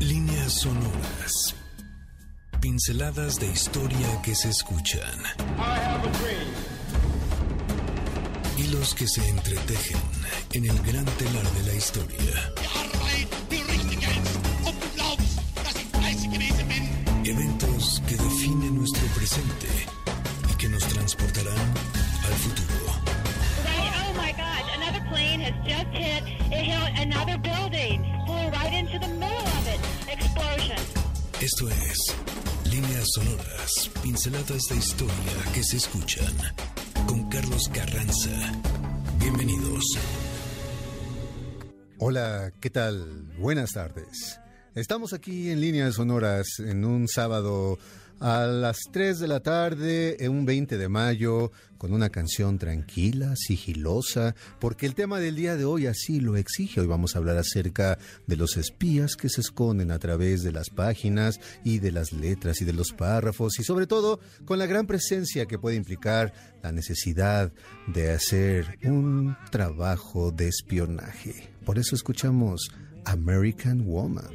Líneas sonoras. Pinceladas de historia que se escuchan. Hilos que se entretejen en el gran telar de la historia. Eventos que definen nuestro presente y que nos transportarán al futuro. Oh my God, another plane has just hit, it hit another building, Esto es Líneas Sonoras, pinceladas de historia que se escuchan con Carlos Carranza. Bienvenidos. Hola, ¿qué tal? Buenas tardes. Estamos aquí en líneas sonoras en un sábado a las 3 de la tarde, en un 20 de mayo, con una canción tranquila, sigilosa, porque el tema del día de hoy así lo exige. Hoy vamos a hablar acerca de los espías que se esconden a través de las páginas y de las letras y de los párrafos y sobre todo con la gran presencia que puede implicar la necesidad de hacer un trabajo de espionaje. Por eso escuchamos American Woman.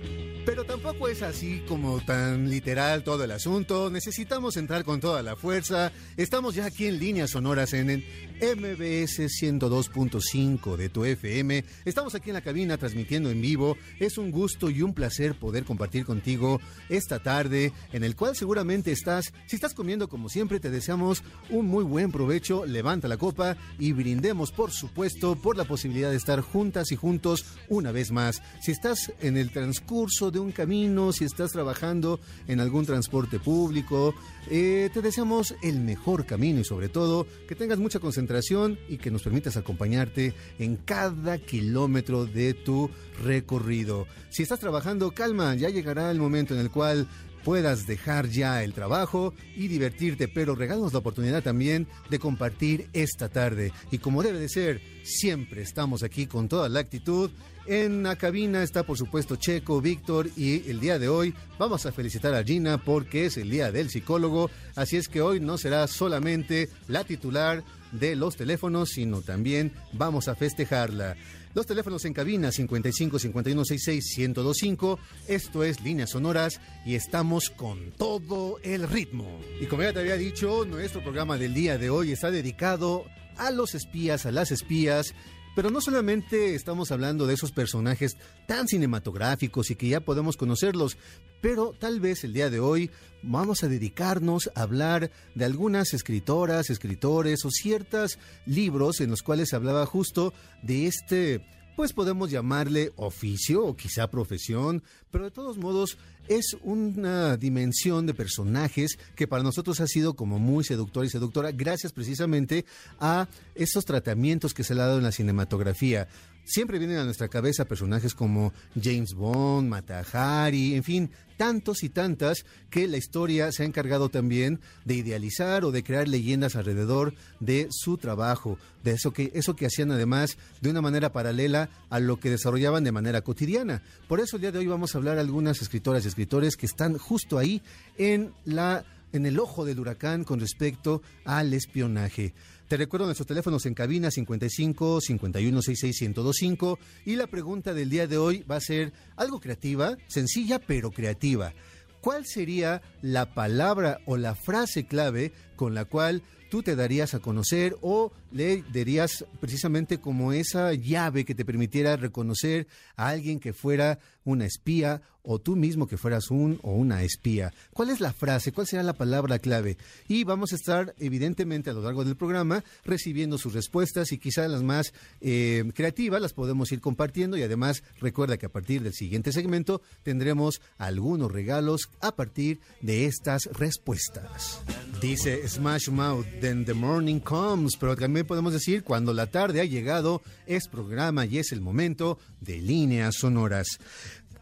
Tampoco es así como tan literal todo el asunto. Necesitamos entrar con toda la fuerza. Estamos ya aquí en líneas sonoras en el MBS 102.5 de tu FM. Estamos aquí en la cabina transmitiendo en vivo. Es un gusto y un placer poder compartir contigo esta tarde en el cual seguramente estás. Si estás comiendo como siempre, te deseamos un muy buen provecho. Levanta la copa y brindemos, por supuesto, por la posibilidad de estar juntas y juntos una vez más. Si estás en el transcurso de un camino, si estás trabajando en algún transporte público, eh, te deseamos el mejor camino y sobre todo que tengas mucha concentración y que nos permitas acompañarte en cada kilómetro de tu recorrido. Si estás trabajando, calma, ya llegará el momento en el cual puedas dejar ya el trabajo y divertirte, pero regálanos la oportunidad también de compartir esta tarde. Y como debe de ser, siempre estamos aquí con toda la actitud. En la cabina está por supuesto Checo, Víctor y el día de hoy vamos a felicitar a Gina porque es el día del psicólogo, así es que hoy no será solamente la titular de los teléfonos, sino también vamos a festejarla. Los teléfonos en cabina 55 51 66 1025. Esto es Líneas Sonoras y estamos con todo el ritmo. Y como ya te había dicho, nuestro programa del día de hoy está dedicado a los espías, a las espías. Pero no solamente estamos hablando de esos personajes tan cinematográficos y que ya podemos conocerlos, pero tal vez el día de hoy vamos a dedicarnos a hablar de algunas escritoras, escritores o ciertos libros en los cuales hablaba justo de este pues podemos llamarle oficio o quizá profesión, pero de todos modos es una dimensión de personajes que para nosotros ha sido como muy seductora y seductora gracias precisamente a esos tratamientos que se le ha dado en la cinematografía. Siempre vienen a nuestra cabeza personajes como James Bond, Matahari, en fin, tantos y tantas que la historia se ha encargado también de idealizar o de crear leyendas alrededor de su trabajo, de eso que eso que hacían además de una manera paralela a lo que desarrollaban de manera cotidiana. Por eso el día de hoy vamos a hablar de algunas escritoras y escritores que están justo ahí en la en el ojo del huracán con respecto al espionaje. Te recuerdo nuestros teléfonos en cabina 55 51 66 1025 y la pregunta del día de hoy va a ser algo creativa, sencilla pero creativa. ¿Cuál sería la palabra o la frase clave con la cual tú te darías a conocer o le darías precisamente como esa llave que te permitiera reconocer a alguien que fuera una espía o tú mismo que fueras un o una espía. ¿Cuál es la frase? ¿Cuál será la palabra clave? Y vamos a estar evidentemente a lo largo del programa recibiendo sus respuestas y quizá las más eh, creativas las podemos ir compartiendo y además recuerda que a partir del siguiente segmento tendremos algunos regalos a partir de estas respuestas. Dice Smash Mouth, then the morning comes, pero también podemos decir cuando la tarde ha llegado es programa y es el momento de líneas sonoras.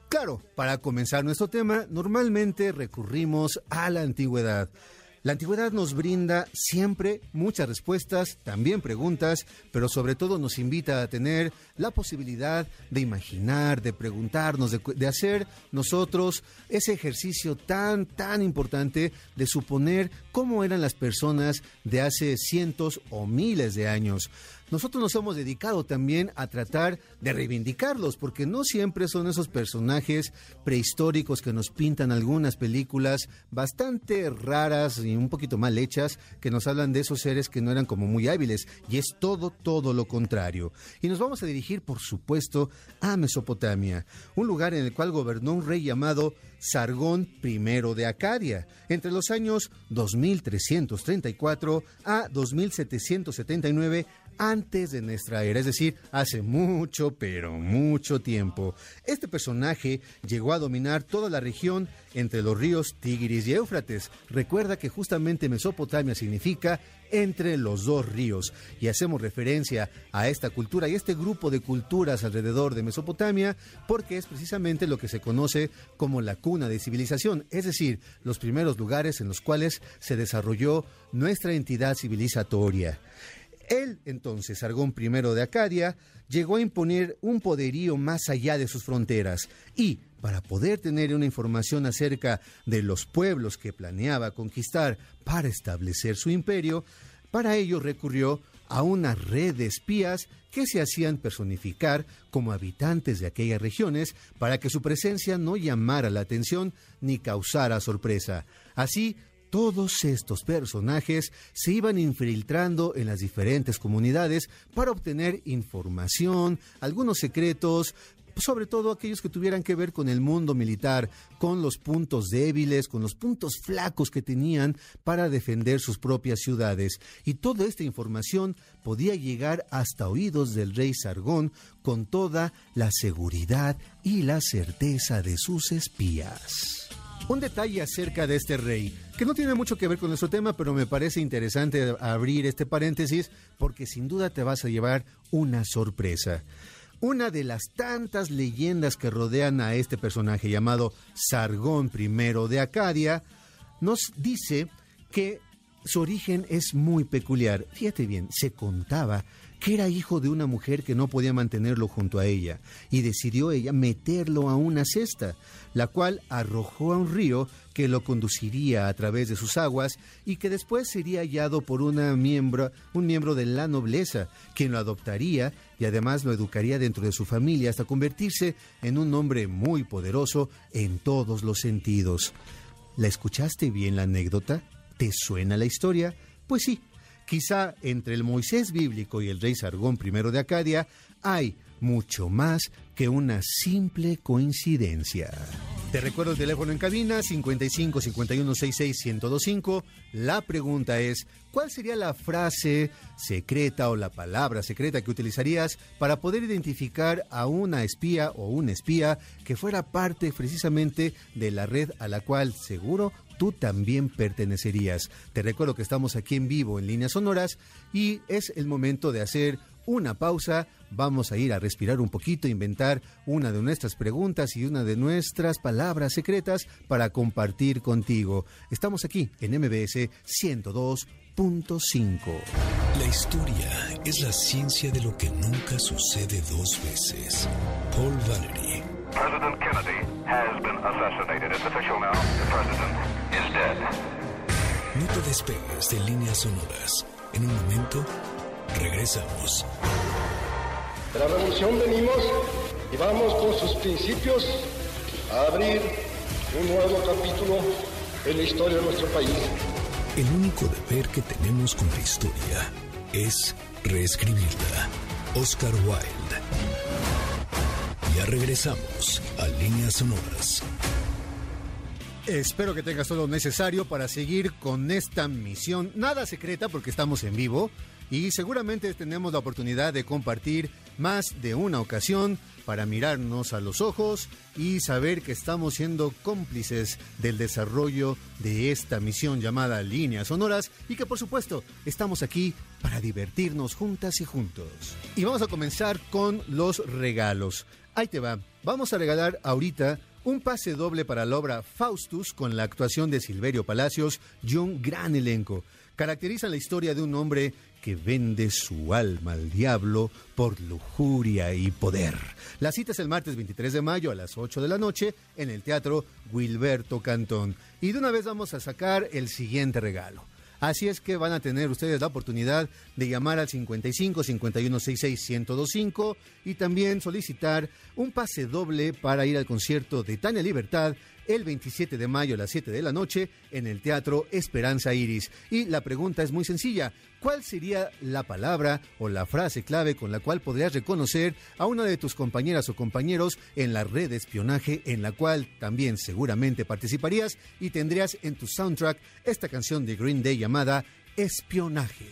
Claro, para comenzar nuestro tema, normalmente recurrimos a la antigüedad. La antigüedad nos brinda siempre muchas respuestas, también preguntas, pero sobre todo nos invita a tener la posibilidad de imaginar, de preguntarnos, de, hacer nosotros ese ejercicio tan, tan importante de suponer cómo eran las personas de hace cientos o miles de años. Nosotros nos hemos dedicado también a tratar de reivindicarlos, porque no siempre son esos personajes prehistóricos que nos pintan algunas películas bastante raras y un poquito mal hechas, que nos hablan de esos seres que no eran como muy hábiles, y es todo, todo lo contrario. Y nos vamos a dirigir, por supuesto, a Mesopotamia, un lugar en el cual gobernó un rey llamado Sargón I de Acadia, entre los años 2334 a 2779 antes de nuestra era, es decir, hace mucho, pero mucho tiempo. Este personaje llegó a dominar toda la región entre los ríos Tigris y Éufrates. Recuerda que justamente Mesopotamia significa entre los dos ríos y hacemos referencia a esta cultura y este grupo de culturas alrededor de Mesopotamia porque es precisamente lo que se conoce como la cuna de civilización, es decir, los primeros lugares en los cuales se desarrolló nuestra entidad civilizatoria. Él, entonces, Argón I de Acadia, llegó a imponer un poderío más allá de sus fronteras y, para poder tener una información acerca de los pueblos que planeaba conquistar para establecer su imperio, para ello recurrió a una red de espías que se hacían personificar como habitantes de aquellas regiones para que su presencia no llamara la atención ni causara sorpresa. Así, todos estos personajes se iban infiltrando en las diferentes comunidades para obtener información, algunos secretos, sobre todo aquellos que tuvieran que ver con el mundo militar, con los puntos débiles, con los puntos flacos que tenían para defender sus propias ciudades. Y toda esta información podía llegar hasta oídos del rey Sargón con toda la seguridad y la certeza de sus espías. Un detalle acerca de este rey, que no tiene mucho que ver con nuestro tema, pero me parece interesante abrir este paréntesis porque sin duda te vas a llevar una sorpresa. Una de las tantas leyendas que rodean a este personaje llamado Sargón I de Acadia nos dice que su origen es muy peculiar. Fíjate bien, se contaba que era hijo de una mujer que no podía mantenerlo junto a ella, y decidió ella meterlo a una cesta, la cual arrojó a un río que lo conduciría a través de sus aguas y que después sería hallado por una miembro, un miembro de la nobleza, quien lo adoptaría y además lo educaría dentro de su familia hasta convertirse en un hombre muy poderoso en todos los sentidos. ¿La escuchaste bien la anécdota? ¿Te suena la historia? Pues sí, Quizá entre el Moisés bíblico y el rey Sargón I de Acadia hay mucho más que una simple coincidencia. Te recuerdo el teléfono en cabina 55 51 66 1025. La pregunta es, ¿cuál sería la frase secreta o la palabra secreta que utilizarías para poder identificar a una espía o un espía que fuera parte precisamente de la red a la cual seguro tú también pertenecerías? Te recuerdo que estamos aquí en vivo en líneas sonoras y es el momento de hacer una pausa, vamos a ir a respirar un poquito, inventar una de nuestras preguntas y una de nuestras palabras secretas para compartir contigo. Estamos aquí en MBS 102.5. La historia es la ciencia de lo que nunca sucede dos veces. Paul Valery. President Kennedy has been assassinated. It's official now. The president is dead. No te despegues de líneas sonoras. En un momento Regresamos. De la revolución venimos y vamos con sus principios a abrir un nuevo capítulo en la historia de nuestro país. El único deber que tenemos con la historia es reescribirla. Oscar Wilde. Ya regresamos a Líneas Sonoras. Espero que tengas todo lo necesario para seguir con esta misión, nada secreta porque estamos en vivo, y seguramente tenemos la oportunidad de compartir más de una ocasión para mirarnos a los ojos y saber que estamos siendo cómplices del desarrollo de esta misión llamada Líneas Sonoras y que por supuesto estamos aquí para divertirnos juntas y juntos. Y vamos a comenzar con los regalos. Ahí te va. Vamos a regalar ahorita un pase doble para la obra Faustus con la actuación de Silverio Palacios y un gran elenco. Caracterizan la historia de un hombre que vende su alma al diablo por lujuria y poder. La cita es el martes 23 de mayo a las 8 de la noche en el Teatro Wilberto Cantón. Y de una vez vamos a sacar el siguiente regalo. Así es que van a tener ustedes la oportunidad de llamar al 55 51 66 1025 y también solicitar un pase doble para ir al concierto de Tania Libertad el 27 de mayo a las 7 de la noche en el Teatro Esperanza Iris. Y la pregunta es muy sencilla. ¿Cuál sería la palabra o la frase clave con la cual podrías reconocer a una de tus compañeras o compañeros en la red de espionaje en la cual también seguramente participarías y tendrías en tu soundtrack esta canción de Green Day llamada Espionaje?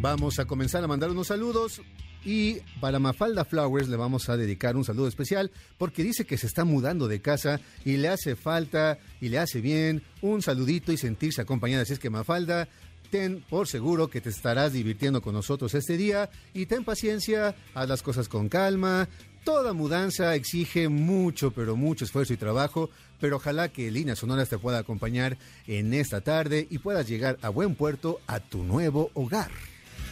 Vamos a comenzar a mandar unos saludos. Y para Mafalda Flowers le vamos a dedicar un saludo especial porque dice que se está mudando de casa y le hace falta y le hace bien un saludito y sentirse acompañada. Así es que Mafalda, ten por seguro que te estarás divirtiendo con nosotros este día y ten paciencia, haz las cosas con calma. Toda mudanza exige mucho, pero mucho esfuerzo y trabajo, pero ojalá que Línea Sonoras te pueda acompañar en esta tarde y puedas llegar a buen puerto a tu nuevo hogar.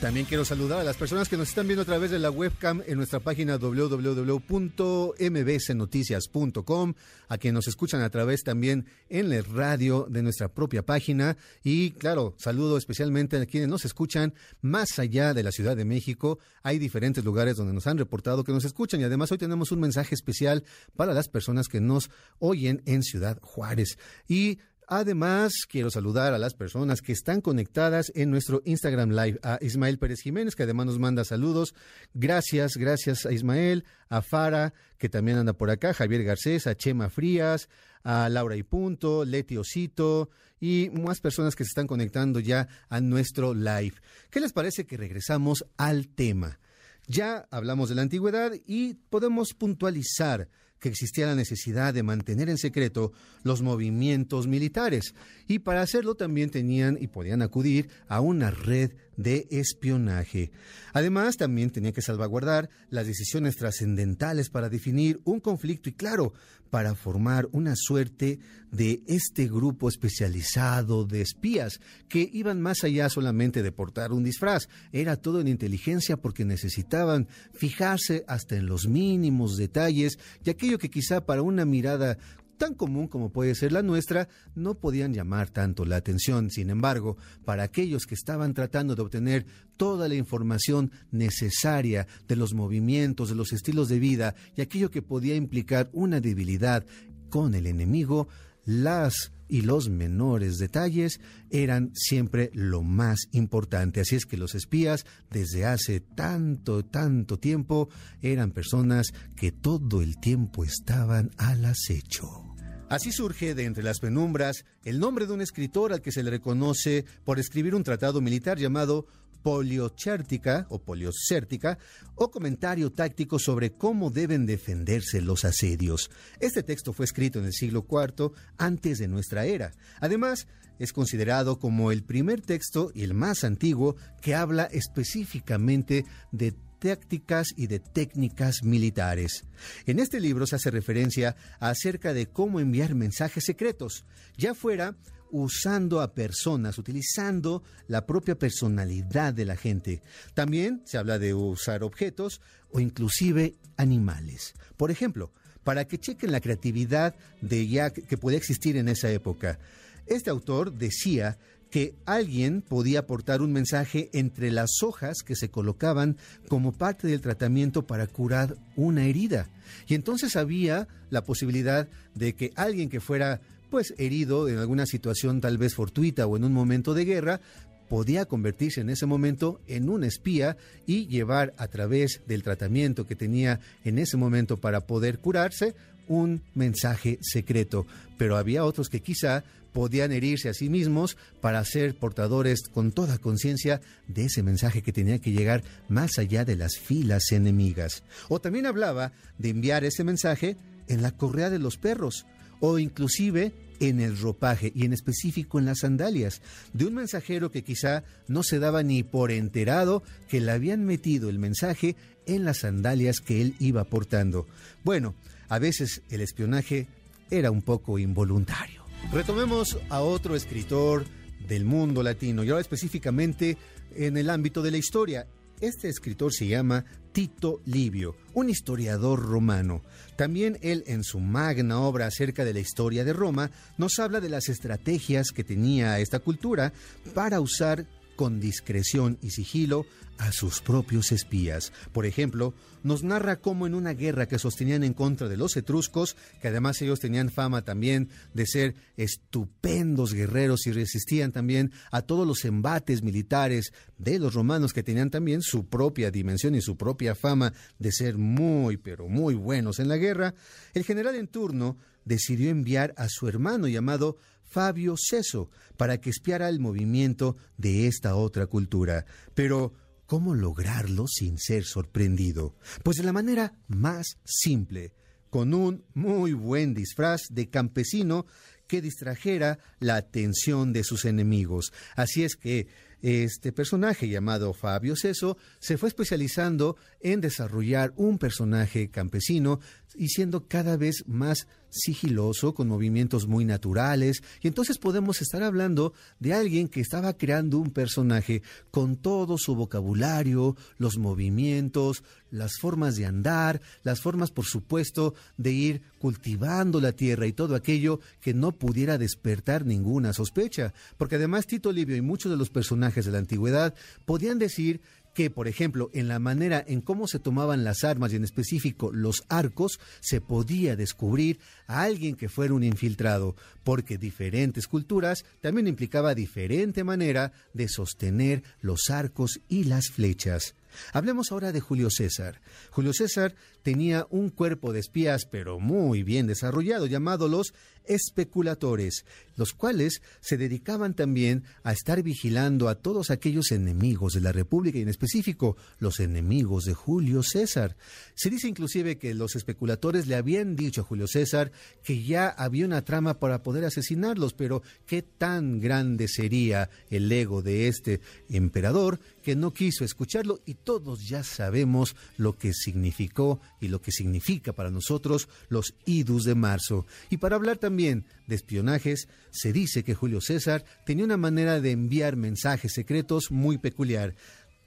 También quiero saludar a las personas que nos están viendo a través de la webcam en nuestra página www.mbcnoticias.com, a quienes nos escuchan a través también en el radio de nuestra propia página y claro, saludo especialmente a quienes nos escuchan más allá de la Ciudad de México. Hay diferentes lugares donde nos han reportado que nos escuchan y además hoy tenemos un mensaje especial para las personas que nos oyen en Ciudad Juárez. Y Además, quiero saludar a las personas que están conectadas en nuestro Instagram Live. A Ismael Pérez Jiménez, que además nos manda saludos. Gracias, gracias a Ismael, a Fara, que también anda por acá, Javier Garcés, a Chema Frías, a Laura y Punto, Leti Osito y más personas que se están conectando ya a nuestro live. ¿Qué les parece que regresamos al tema? Ya hablamos de la antigüedad y podemos puntualizar que existía la necesidad de mantener en secreto los movimientos militares. Y para hacerlo también tenían y podían acudir a una red de espionaje. Además, también tenía que salvaguardar las decisiones trascendentales para definir un conflicto y, claro, para formar una suerte de este grupo especializado de espías que iban más allá solamente de portar un disfraz. Era todo en inteligencia porque necesitaban fijarse hasta en los mínimos detalles y aquello que quizá para una mirada tan común como puede ser la nuestra, no podían llamar tanto la atención. Sin embargo, para aquellos que estaban tratando de obtener toda la información necesaria de los movimientos, de los estilos de vida y aquello que podía implicar una debilidad con el enemigo, las y los menores detalles eran siempre lo más importante. Así es que los espías, desde hace tanto, tanto tiempo, eran personas que todo el tiempo estaban al acecho. Así surge de entre las penumbras el nombre de un escritor al que se le reconoce por escribir un tratado militar llamado Poliochértica o Poliocértica o comentario táctico sobre cómo deben defenderse los asedios. Este texto fue escrito en el siglo IV antes de nuestra era. Además, es considerado como el primer texto y el más antiguo que habla específicamente de tácticas y de técnicas militares. En este libro se hace referencia acerca de cómo enviar mensajes secretos, ya fuera usando a personas, utilizando la propia personalidad de la gente. También se habla de usar objetos o inclusive animales. Por ejemplo, para que chequen la creatividad de ya que podía existir en esa época. Este autor decía que alguien podía aportar un mensaje entre las hojas que se colocaban como parte del tratamiento para curar una herida. Y entonces había la posibilidad de que alguien que fuera pues herido en alguna situación tal vez fortuita o en un momento de guerra, podía convertirse en ese momento en un espía y llevar a través del tratamiento que tenía en ese momento para poder curarse un mensaje secreto. Pero había otros que quizá podían herirse a sí mismos para ser portadores con toda conciencia de ese mensaje que tenía que llegar más allá de las filas enemigas. O también hablaba de enviar ese mensaje en la correa de los perros o inclusive en el ropaje y en específico en las sandalias, de un mensajero que quizá no se daba ni por enterado que le habían metido el mensaje en las sandalias que él iba portando. Bueno, a veces el espionaje era un poco involuntario. Retomemos a otro escritor del mundo latino y ahora específicamente en el ámbito de la historia. Este escritor se llama Tito Livio, un historiador romano. También él, en su magna obra acerca de la historia de Roma, nos habla de las estrategias que tenía esta cultura para usar con discreción y sigilo a sus propios espías. Por ejemplo, nos narra cómo en una guerra que sostenían en contra de los etruscos, que además ellos tenían fama también de ser estupendos guerreros y resistían también a todos los embates militares de los romanos que tenían también su propia dimensión y su propia fama de ser muy, pero muy buenos en la guerra, el general en turno decidió enviar a su hermano llamado Fabio Ceso para que espiara el movimiento de esta otra cultura. Pero, ¿cómo lograrlo sin ser sorprendido? Pues de la manera más simple, con un muy buen disfraz de campesino que distrajera la atención de sus enemigos. Así es que este personaje llamado Fabio Ceso se fue especializando en desarrollar un personaje campesino y siendo cada vez más sigiloso, con movimientos muy naturales, y entonces podemos estar hablando de alguien que estaba creando un personaje con todo su vocabulario, los movimientos, las formas de andar, las formas, por supuesto, de ir cultivando la tierra y todo aquello que no pudiera despertar ninguna sospecha, porque además Tito Livio y muchos de los personajes de la antigüedad podían decir que, por ejemplo, en la manera en cómo se tomaban las armas y en específico los arcos, se podía descubrir a alguien que fuera un infiltrado, porque diferentes culturas también implicaba diferente manera de sostener los arcos y las flechas. Hablemos ahora de Julio César. Julio César tenía un cuerpo de espías, pero muy bien desarrollado, llamado los especuladores, los cuales se dedicaban también a estar vigilando a todos aquellos enemigos de la República y en específico los enemigos de Julio César. Se dice inclusive que los especuladores le habían dicho a Julio César que ya había una trama para poder asesinarlos, pero qué tan grande sería el ego de este emperador que no quiso escucharlo y todos ya sabemos lo que significó y lo que significa para nosotros los idus de marzo. Y para hablar también de espionajes, se dice que Julio César tenía una manera de enviar mensajes secretos muy peculiar.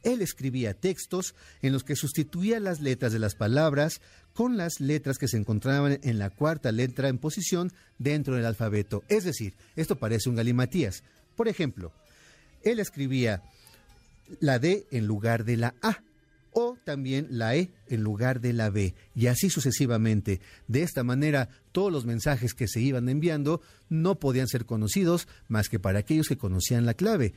Él escribía textos en los que sustituía las letras de las palabras con las letras que se encontraban en la cuarta letra en posición dentro del alfabeto. Es decir, esto parece un galimatías. Por ejemplo, él escribía la D en lugar de la A o también la E en lugar de la B, y así sucesivamente. De esta manera, todos los mensajes que se iban enviando no podían ser conocidos más que para aquellos que conocían la clave.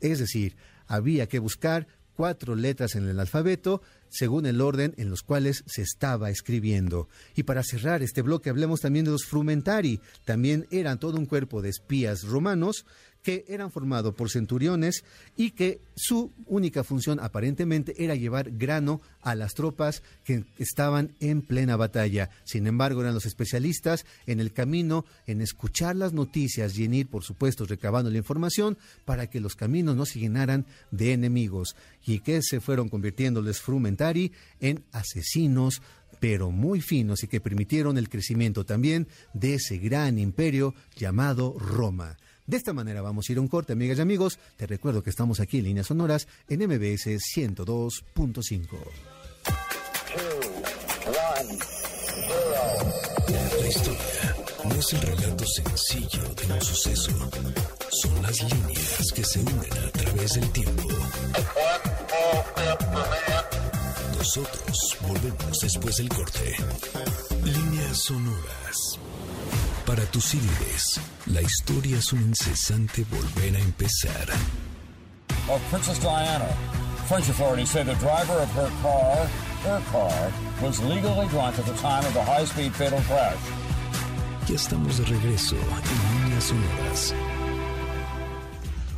Es decir, había que buscar cuatro letras en el alfabeto según el orden en los cuales se estaba escribiendo. Y para cerrar este bloque hablemos también de los frumentari. También eran todo un cuerpo de espías romanos que eran formados por centuriones y que su única función aparentemente era llevar grano a las tropas que estaban en plena batalla. Sin embargo, eran los especialistas en el camino, en escuchar las noticias y en ir, por supuesto, recabando la información para que los caminos no se llenaran de enemigos y que se fueron convirtiéndoles frumentari en asesinos pero muy finos y que permitieron el crecimiento también de ese gran imperio llamado Roma. De esta manera vamos a ir a un corte, amigas y amigos. Te recuerdo que estamos aquí en líneas sonoras en MBS 102.5. La historia no es el relato sencillo de un suceso. Son las líneas que se unen a través del tiempo. Nosotros volvemos después del corte. Líneas sonoras. Para tus CDs, la historia es un incesante volver a empezar. of Princess Diana. French authorities say the driver of her car, her car, was legally drunk at the time of the high-speed fatal crash. Ya estamos de regreso en Líneas sonoras.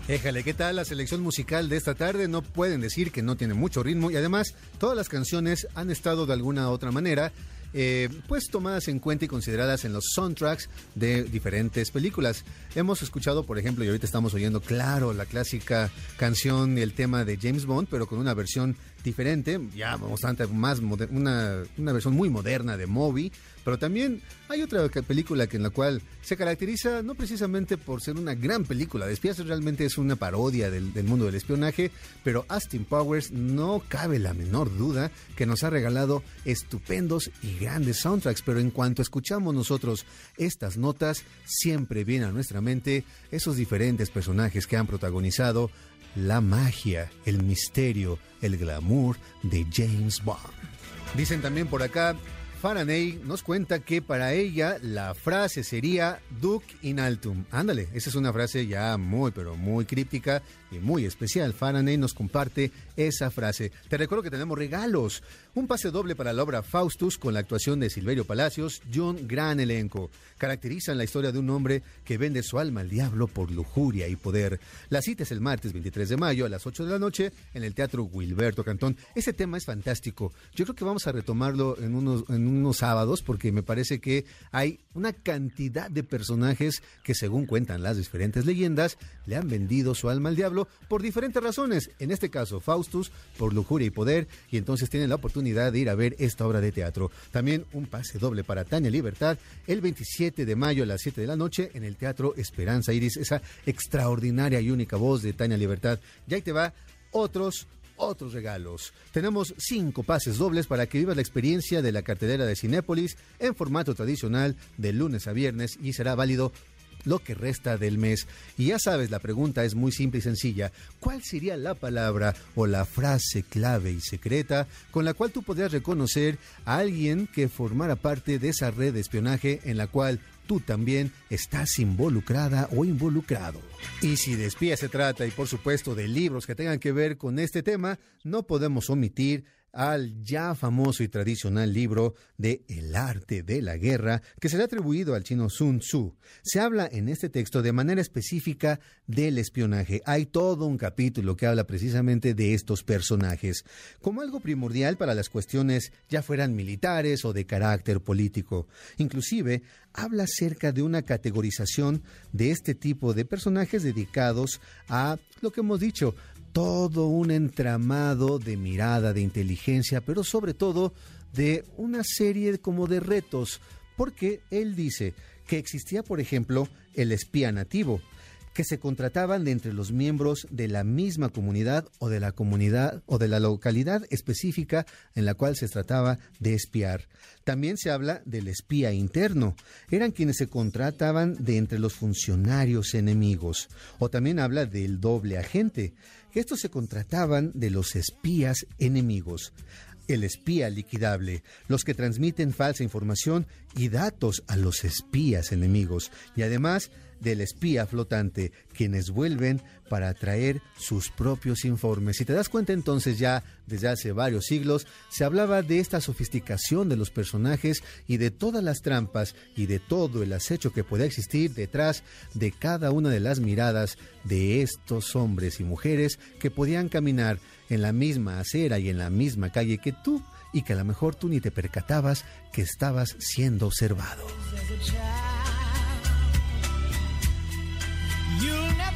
Éjale, ¿qué tal la selección musical de esta tarde? No pueden decir que no tiene mucho ritmo y además todas las canciones han estado de alguna u otra manera eh, pues tomadas en cuenta y consideradas en los soundtracks de diferentes películas. Hemos escuchado, por ejemplo, y ahorita estamos oyendo, claro, la clásica canción el tema de James Bond, pero con una versión diferente, ya bastante más una, una versión muy moderna de Moby, pero también hay otra película que en la cual se caracteriza no precisamente por ser una gran película de espías, realmente es una parodia del, del mundo del espionaje, pero Austin Powers no cabe la menor duda que nos ha regalado estupendos y grandes soundtracks, pero en cuanto escuchamos nosotros estas notas, siempre viene a nuestra mente esos diferentes personajes que han protagonizado la magia, el misterio, el glamour de James Bond. Dicen también por acá, Faraday nos cuenta que para ella la frase sería Duc in altum. Ándale, esa es una frase ya muy, pero muy críptica y muy especial. Faraday nos comparte esa frase. Te recuerdo que tenemos regalos. Un pase doble para la obra Faustus con la actuación de Silverio Palacios, John gran elenco. Caracterizan la historia de un hombre que vende su alma al diablo por lujuria y poder. La cita es el martes 23 de mayo a las 8 de la noche en el Teatro Wilberto Cantón. Ese tema es fantástico. Yo creo que vamos a retomarlo en unos, en unos sábados porque me parece que hay una cantidad de personajes que según cuentan las diferentes leyendas le han vendido su alma al diablo por diferentes razones. En este caso Faustus por lujuria y poder y entonces tienen la oportunidad de ir a ver esta obra de teatro. También un pase doble para Tania Libertad el 27 de mayo a las 7 de la noche en el Teatro Esperanza Iris, esa extraordinaria y única voz de Tania Libertad. Y ahí te va otros otros regalos. Tenemos cinco pases dobles para que vivas la experiencia de la cartelera de Cinépolis en formato tradicional de lunes a viernes y será válido lo que resta del mes. Y ya sabes, la pregunta es muy simple y sencilla. ¿Cuál sería la palabra o la frase clave y secreta con la cual tú podrías reconocer a alguien que formara parte de esa red de espionaje en la cual tú también estás involucrada o involucrado. Y si de espías se trata y por supuesto de libros que tengan que ver con este tema, no podemos omitir al ya famoso y tradicional libro de El arte de la guerra, que se le ha atribuido al chino Sun Tzu. Se habla en este texto de manera específica del espionaje. Hay todo un capítulo que habla precisamente de estos personajes, como algo primordial para las cuestiones ya fueran militares o de carácter político. Inclusive, habla acerca de una categorización de este tipo de personajes dedicados a lo que hemos dicho, todo un entramado de mirada, de inteligencia, pero sobre todo de una serie como de retos, porque él dice que existía, por ejemplo, el espía nativo, que se contrataban de entre los miembros de la misma comunidad o de la comunidad o de la localidad específica en la cual se trataba de espiar. También se habla del espía interno. Eran quienes se contrataban de entre los funcionarios enemigos. O también habla del doble agente, estos se contrataban de los espías enemigos. El espía liquidable, los que transmiten falsa información y datos a los espías enemigos, y además del espía flotante, quienes vuelven para traer sus propios informes. Si te das cuenta entonces ya desde hace varios siglos se hablaba de esta sofisticación de los personajes y de todas las trampas y de todo el acecho que puede existir detrás de cada una de las miradas de estos hombres y mujeres que podían caminar en la misma acera y en la misma calle que tú y que a lo mejor tú ni te percatabas que estabas siendo observado. You'll never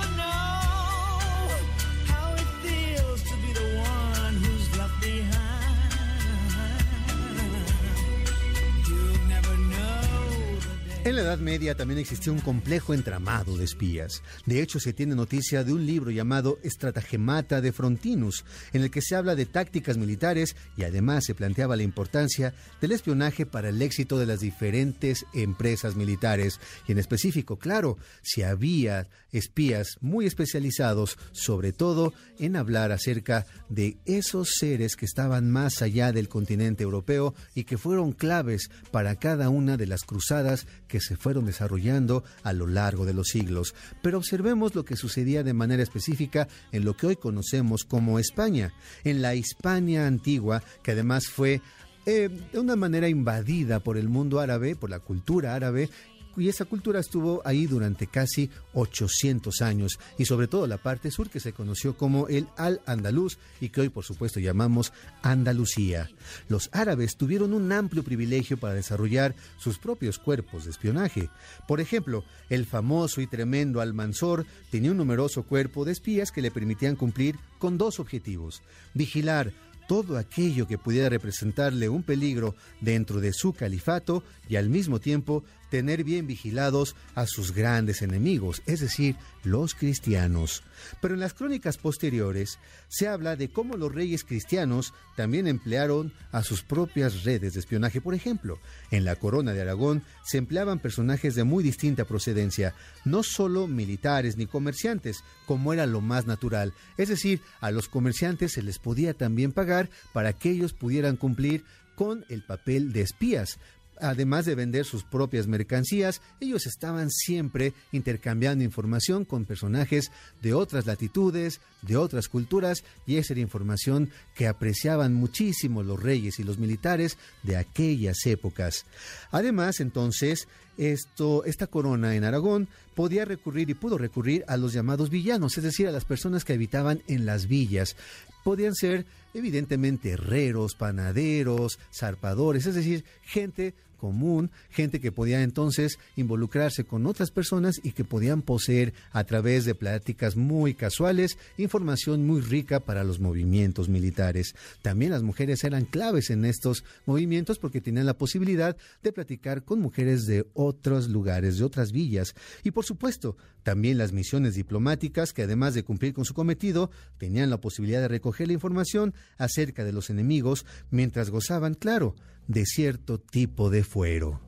En la Edad Media también existía un complejo entramado de espías. De hecho, se tiene noticia de un libro llamado Stratagemata de Frontinus, en el que se habla de tácticas militares y además se planteaba la importancia del espionaje para el éxito de las diferentes empresas militares. Y en específico, claro, si había espías muy especializados, sobre todo en hablar acerca de esos seres que estaban más allá del continente europeo y que fueron claves para cada una de las cruzadas que se fueron desarrollando a lo largo de los siglos. Pero observemos lo que sucedía de manera específica en lo que hoy conocemos como España, en la Hispania antigua, que además fue eh, de una manera invadida por el mundo árabe, por la cultura árabe, y esa cultura estuvo ahí durante casi 800 años y sobre todo la parte sur que se conoció como el Al-Andalus y que hoy por supuesto llamamos Andalucía. Los árabes tuvieron un amplio privilegio para desarrollar sus propios cuerpos de espionaje. Por ejemplo, el famoso y tremendo Almanzor tenía un numeroso cuerpo de espías que le permitían cumplir con dos objetivos, vigilar todo aquello que pudiera representarle un peligro dentro de su califato y al mismo tiempo tener bien vigilados a sus grandes enemigos, es decir, los cristianos. Pero en las crónicas posteriores se habla de cómo los reyes cristianos también emplearon a sus propias redes de espionaje. Por ejemplo, en la corona de Aragón se empleaban personajes de muy distinta procedencia, no solo militares ni comerciantes, como era lo más natural. Es decir, a los comerciantes se les podía también pagar para que ellos pudieran cumplir con el papel de espías. Además de vender sus propias mercancías, ellos estaban siempre intercambiando información con personajes de otras latitudes, de otras culturas, y esa era información que apreciaban muchísimo los reyes y los militares de aquellas épocas. Además, entonces, esto, esta corona en Aragón podía recurrir y pudo recurrir a los llamados villanos, es decir, a las personas que habitaban en las villas. Podían ser, evidentemente, herreros, panaderos, zarpadores, es decir, gente común, gente que podía entonces involucrarse con otras personas y que podían poseer a través de pláticas muy casuales información muy rica para los movimientos militares. También las mujeres eran claves en estos movimientos porque tenían la posibilidad de platicar con mujeres de otros lugares, de otras villas. Y por supuesto, también las misiones diplomáticas que además de cumplir con su cometido, tenían la posibilidad de recoger la información acerca de los enemigos mientras gozaban, claro, de cierto tipo de fuero.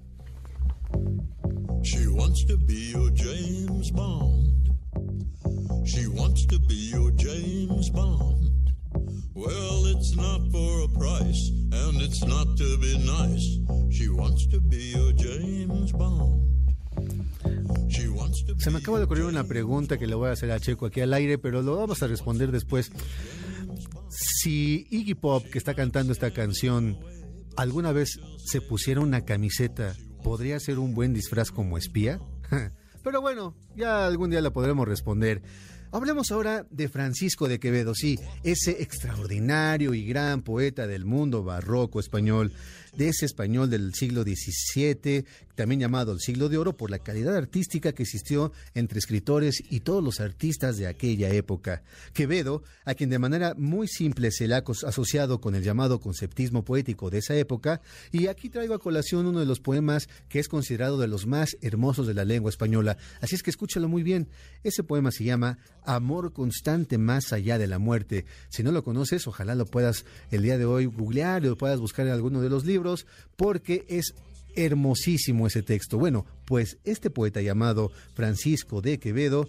She wants to be your James Bond. She wants to be your James Bond. Well, it's not for a price, and it's not to be nice. She wants to be your James Bond. Se me acaba de ocurrir una pregunta que le voy a hacer a Checo aquí al aire, pero lo vamos a responder después. Si Iggy Pop, que está cantando esta canción, alguna vez se pusiera una camiseta, ¿podría ser un buen disfraz como espía? Pero bueno, ya algún día la podremos responder. Hablemos ahora de Francisco de Quevedo, sí, ese extraordinario y gran poeta del mundo barroco español, de ese español del siglo XVII, también llamado el siglo de oro por la calidad artística que existió entre escritores y todos los artistas de aquella época. Quevedo, a quien de manera muy simple se le ha asociado con el llamado conceptismo poético de esa época, y aquí traigo a colación uno de los poemas que es considerado de los más hermosos de la lengua española, así es que escúchalo muy bien. Ese poema se llama Amor constante más allá de la muerte. Si no lo conoces, ojalá lo puedas el día de hoy googlear o puedas buscar en alguno de los libros, porque es hermosísimo ese texto. Bueno, pues este poeta llamado Francisco de Quevedo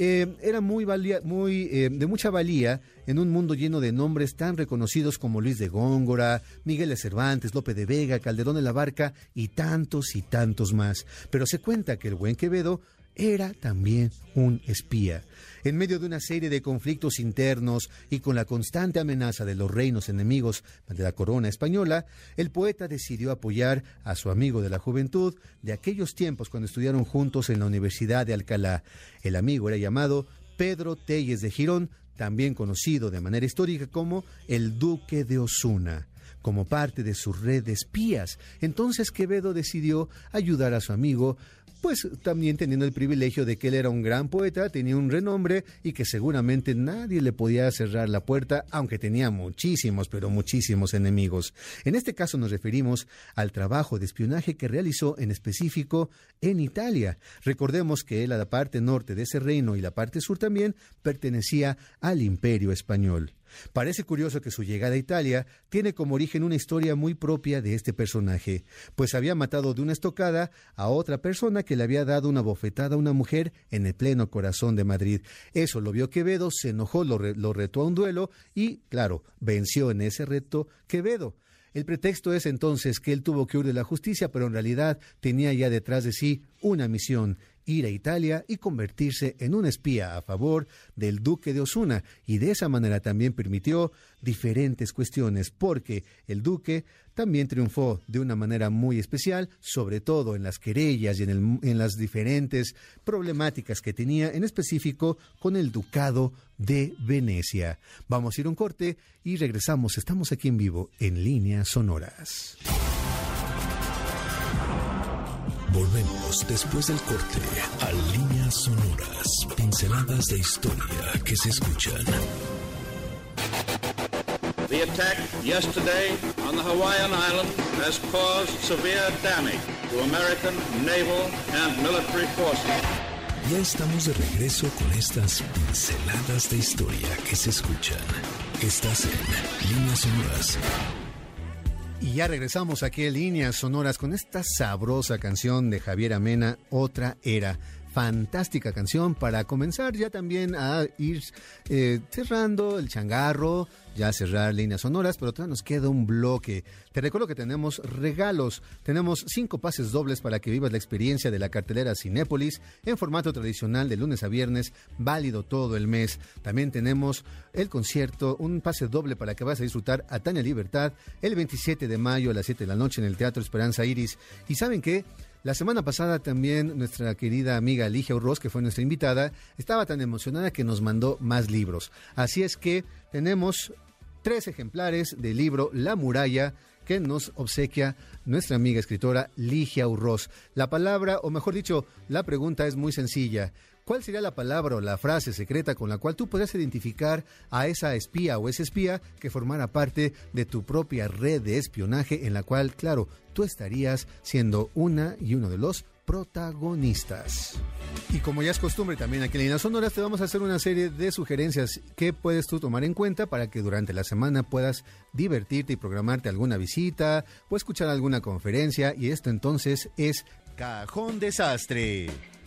eh, era muy, eh, de mucha valía en un mundo lleno de nombres tan reconocidos como Luis de Góngora, Miguel de Cervantes, Lope de Vega, Calderón de la Barca y tantos y tantos más. Pero se cuenta que el buen Quevedo era también un espía. En medio de una serie de conflictos internos y con la constante amenaza de los reinos enemigos de la corona española, el poeta decidió apoyar a su amigo de la juventud de aquellos tiempos cuando estudiaron juntos en la Universidad de Alcalá. El amigo era llamado Pedro Telles de Girón, también conocido de manera histórica como el Duque de Osuna como parte de su red de espías. Entonces Quevedo decidió ayudar a su amigo, pues también teniendo el privilegio de que él era un gran poeta, tenía un renombre y que seguramente nadie le podía cerrar la puerta, aunque tenía muchísimos, pero muchísimos enemigos. En este caso nos referimos al trabajo de espionaje que realizó en específico en Italia. Recordemos que la parte norte de ese reino y la parte sur también pertenecía al imperio español. Parece curioso que su llegada a Italia tiene como origen una historia muy propia de este personaje, pues había matado de una estocada a otra persona que le había dado una bofetada a una mujer en el pleno corazón de Madrid. Eso lo vio Quevedo, se enojó, lo, re- lo retó a un duelo y, claro, venció en ese reto Quevedo. El pretexto es entonces que él tuvo que huir de la justicia, pero en realidad tenía ya detrás de sí una misión, ir a Italia y convertirse en un espía a favor del duque de Osuna, y de esa manera también permitió diferentes cuestiones, porque el duque también triunfó de una manera muy especial, sobre todo en las querellas y en, el- en las diferentes problemáticas que tenía, en específico con el ducado de Venecia. Vamos a ir a un corte y regresamos. Estamos aquí en vivo en líneas sonoras. Volvemos después del corte a líneas sonoras, pinceladas de historia que se escuchan. The attack yesterday on the Hawaiian island has caused severe damage to American naval and military forces. Ya estamos de regreso con estas pinceladas de historia que se escuchan. Estás en Líneas Sonoras. Y ya regresamos aquí en líneas sonoras con esta sabrosa canción de Javier Amena, Otra Era. Fantástica canción para comenzar ya también a ir eh, cerrando el changarro, ya cerrar líneas sonoras, pero todavía nos queda un bloque. Te recuerdo que tenemos regalos. Tenemos cinco pases dobles para que vivas la experiencia de la cartelera Cinépolis en formato tradicional de lunes a viernes, válido todo el mes. También tenemos el concierto, un pase doble para que vas a disfrutar a Tania Libertad el 27 de mayo a las 7 de la noche en el Teatro Esperanza Iris. ¿Y saben qué? La semana pasada también nuestra querida amiga Ligia Urroz, que fue nuestra invitada, estaba tan emocionada que nos mandó más libros. Así es que tenemos tres ejemplares del libro La muralla que nos obsequia nuestra amiga escritora Ligia Urroz. La palabra, o mejor dicho, la pregunta es muy sencilla. ¿Cuál sería la palabra o la frase secreta con la cual tú podrías identificar a esa espía o ese espía que formara parte de tu propia red de espionaje en la cual, claro, tú estarías siendo una y uno de los protagonistas? Y como ya es costumbre también aquí en Líneas Sonoras, te vamos a hacer una serie de sugerencias que puedes tú tomar en cuenta para que durante la semana puedas divertirte y programarte alguna visita o escuchar alguna conferencia. Y esto entonces es Cajón Desastre.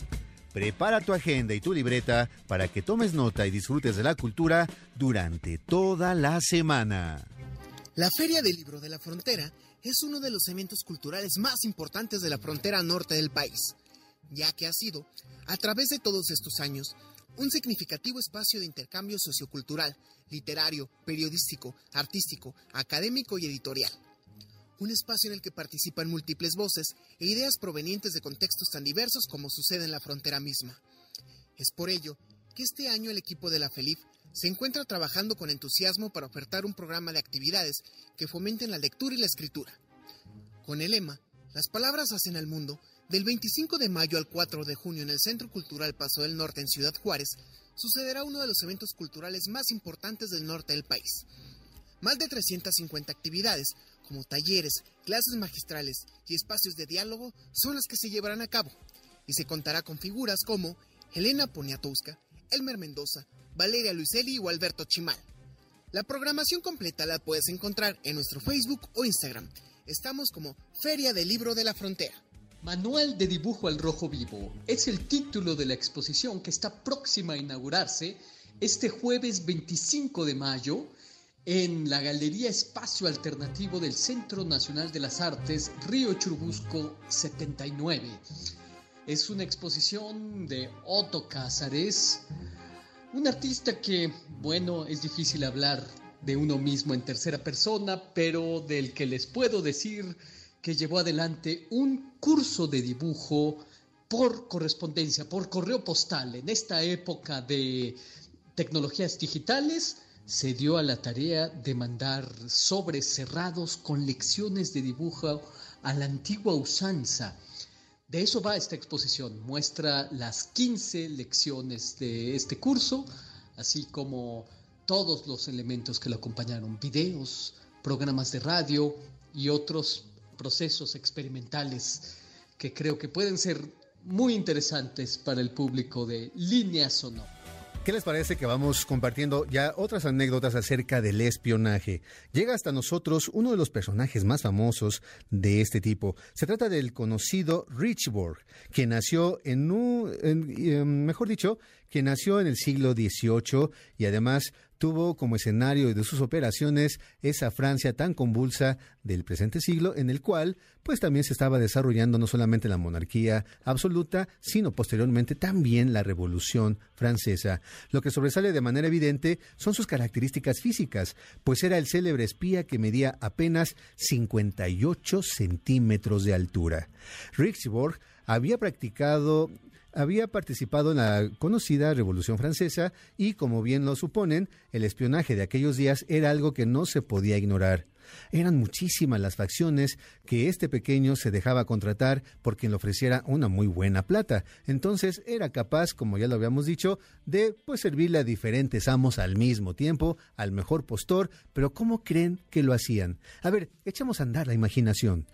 Prepara tu agenda y tu libreta para que tomes nota y disfrutes de la cultura durante toda la semana. La Feria del Libro de la Frontera es uno de los eventos culturales más importantes de la frontera norte del país, ya que ha sido, a través de todos estos años, un significativo espacio de intercambio sociocultural, literario, periodístico, artístico, académico y editorial. Un espacio en el que participan múltiples voces e ideas provenientes de contextos tan diversos como sucede en la frontera misma. Es por ello que este año el equipo de la FELIF se encuentra trabajando con entusiasmo para ofertar un programa de actividades que fomenten la lectura y la escritura. Con el lema Las palabras hacen al mundo, del 25 de mayo al 4 de junio en el Centro Cultural Paso del Norte en Ciudad Juárez, sucederá uno de los eventos culturales más importantes del norte del país. Más de 350 actividades, como talleres, clases magistrales y espacios de diálogo, son las que se llevarán a cabo, y se contará con figuras como Helena Poniatowska, Elmer Mendoza, Valeria Luiselli o Alberto Chimal. La programación completa la puedes encontrar en nuestro Facebook o Instagram. Estamos como Feria del Libro de la Frontera. Manual de dibujo al rojo vivo es el título de la exposición que está próxima a inaugurarse este jueves 25 de mayo en la Galería Espacio Alternativo del Centro Nacional de las Artes Río Churubusco 79. Es una exposición de Otto Cázares, un artista que, bueno, es difícil hablar de uno mismo en tercera persona, pero del que les puedo decir que llevó adelante un curso de dibujo por correspondencia, por correo postal. En esta época de tecnologías digitales, se dio a la tarea de mandar sobres cerrados con lecciones de dibujo a la antigua usanza. De eso va esta exposición. Muestra las 15 lecciones de este curso, así como todos los elementos que lo acompañaron, videos, programas de radio y otros procesos experimentales que creo que pueden ser muy interesantes para el público de línea sonora. ¿Qué les parece que vamos compartiendo ya otras anécdotas acerca del espionaje? Llega hasta nosotros uno de los personajes más famosos de este tipo. Se trata del conocido Richborg, que nació en un, en- en- mejor dicho, que nació en el siglo XVIII y además tuvo como escenario de sus operaciones esa Francia tan convulsa del presente siglo en el cual pues también se estaba desarrollando no solamente la monarquía absoluta, sino posteriormente también la Revolución Francesa. Lo que sobresale de manera evidente son sus características físicas, pues era el célebre espía que medía apenas 58 centímetros de altura. Rixborg había practicado había participado en la conocida Revolución Francesa y, como bien lo suponen, el espionaje de aquellos días era algo que no se podía ignorar. Eran muchísimas las facciones que este pequeño se dejaba contratar por quien le ofreciera una muy buena plata. Entonces era capaz, como ya lo habíamos dicho, de pues servirle a diferentes amos al mismo tiempo, al mejor postor, pero ¿cómo creen que lo hacían? A ver, echamos a andar la imaginación.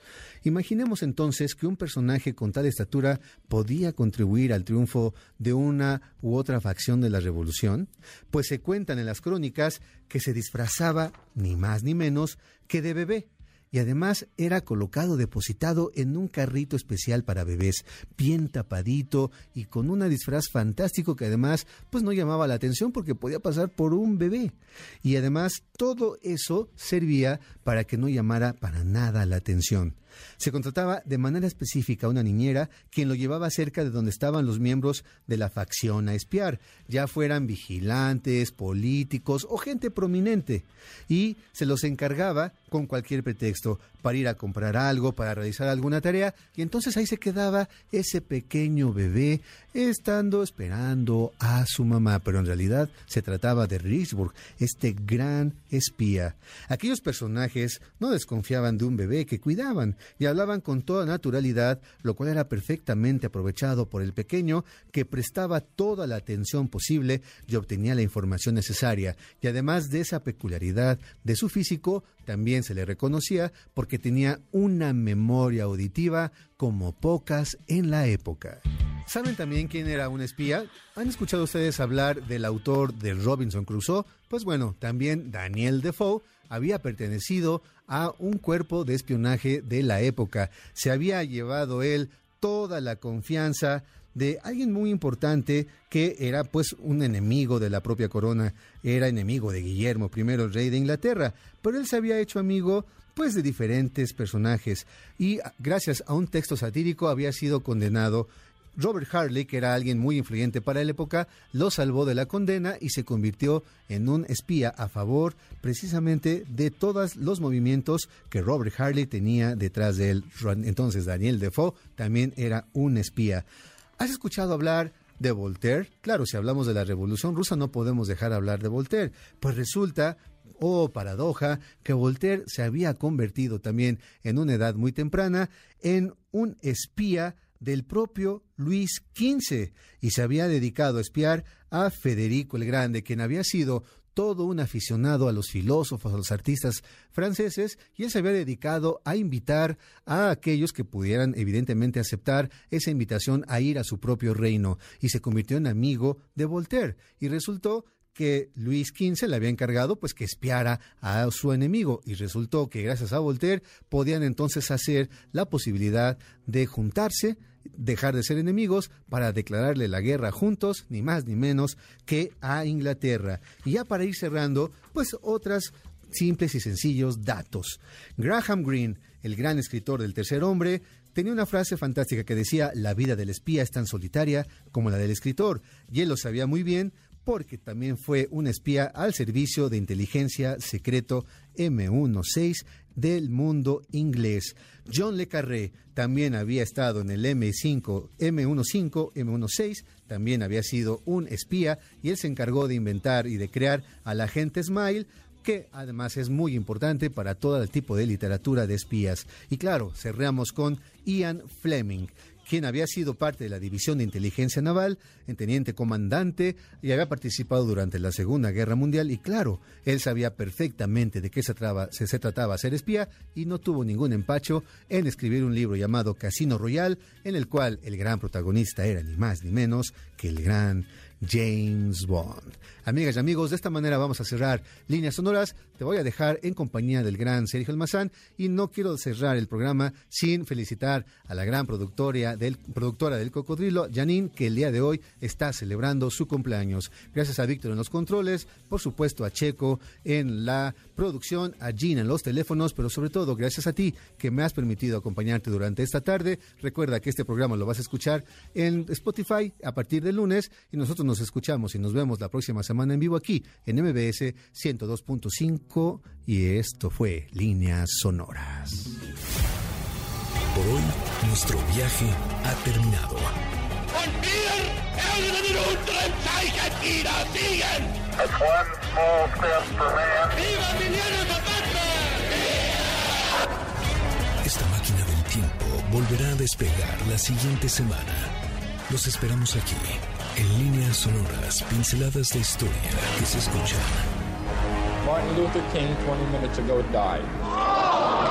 Imaginemos entonces que un personaje con tal estatura podía contribuir al triunfo de una u otra facción de la revolución, pues se cuentan en las crónicas que se disfrazaba ni más ni menos que de bebé y además era colocado depositado en un carrito especial para bebés, bien tapadito y con un disfraz fantástico que además pues no llamaba la atención porque podía pasar por un bebé. Y además todo eso servía para que no llamara para nada la atención. Se contrataba de manera específica a una niñera quien lo llevaba cerca de donde estaban los miembros de la facción a espiar, ya fueran vigilantes, políticos o gente prominente, y se los encargaba con cualquier pretexto para ir a comprar algo, para realizar alguna tarea, y entonces ahí se quedaba ese pequeño bebé estando esperando a su mamá, pero en realidad se trataba de Richburg, este gran espía. Aquellos personajes no desconfiaban de un bebé que cuidaban y hablaban con toda naturalidad, lo cual era perfectamente aprovechado por el pequeño que prestaba toda la atención posible y obtenía la información necesaria. Y además de esa peculiaridad de su físico, también se le reconocía porque tenía una memoria auditiva como pocas en la época. ¿Saben también quién era un espía? ¿Han escuchado ustedes hablar del autor de Robinson Crusoe? Pues bueno, también Daniel Defoe había pertenecido a un cuerpo de espionaje de la época. Se había llevado él toda la confianza de alguien muy importante que era pues un enemigo de la propia corona, era enemigo de Guillermo I, rey de Inglaterra, pero él se había hecho amigo pues de diferentes personajes y gracias a un texto satírico había sido condenado Robert Harley, que era alguien muy influyente para la época, lo salvó de la condena y se convirtió en un espía a favor precisamente de todos los movimientos que Robert Harley tenía detrás de él. Entonces Daniel Defoe también era un espía. ¿Has escuchado hablar de Voltaire? Claro, si hablamos de la Revolución Rusa no podemos dejar hablar de Voltaire. Pues resulta oh paradoja, que Voltaire se había convertido también en una edad muy temprana en un espía del propio Luis XV y se había dedicado a espiar a Federico el Grande, quien había sido todo un aficionado a los filósofos, a los artistas franceses, y él se había dedicado a invitar a aquellos que pudieran evidentemente aceptar esa invitación a ir a su propio reino, y se convirtió en amigo de Voltaire, y resultó que Luis XV le había encargado pues que espiara a su enemigo y resultó que gracias a Voltaire podían entonces hacer la posibilidad de juntarse dejar de ser enemigos para declararle la guerra juntos, ni más ni menos que a Inglaterra. Y ya para ir cerrando, pues otras simples y sencillos datos. Graham Greene, el gran escritor del tercer hombre, tenía una frase fantástica que decía, la vida del espía es tan solitaria como la del escritor, y él lo sabía muy bien porque también fue un espía al servicio de inteligencia secreto M16 del mundo inglés. John Le Carré también había estado en el M5, M15, M16, también había sido un espía y él se encargó de inventar y de crear al agente Smile, que además es muy importante para todo el tipo de literatura de espías. Y claro, cerramos con Ian Fleming, quien había sido parte de la División de Inteligencia Naval, en teniente comandante, y había participado durante la Segunda Guerra Mundial, y claro, él sabía perfectamente de qué se, trataba, se, se trataba ser espía, y no tuvo ningún empacho en escribir un libro llamado Casino Royal, en el cual el gran protagonista era ni más ni menos que el gran James Bond. Amigas y amigos, de esta manera vamos a cerrar líneas sonoras. Te voy a dejar en compañía del gran Sergio Almazán y no quiero cerrar el programa sin felicitar a la gran productora del, productora del Cocodrilo, Janine, que el día de hoy está celebrando su cumpleaños. Gracias a Víctor en los controles, por supuesto a Checo en la producción, a Gina en los teléfonos, pero sobre todo gracias a ti que me has permitido acompañarte durante esta tarde. Recuerda que este programa lo vas a escuchar en Spotify a partir del lunes y nosotros nos escuchamos y nos vemos la próxima semana en vivo aquí en MBS 102.5 y esto fue Líneas Sonoras. Por hoy, nuestro viaje ha terminado. Esta máquina del tiempo volverá a despegar la siguiente semana. Los esperamos aquí en líneas sonoras, pinceladas de historia que se escuchan. Martin Luther King 20 minutes ago died.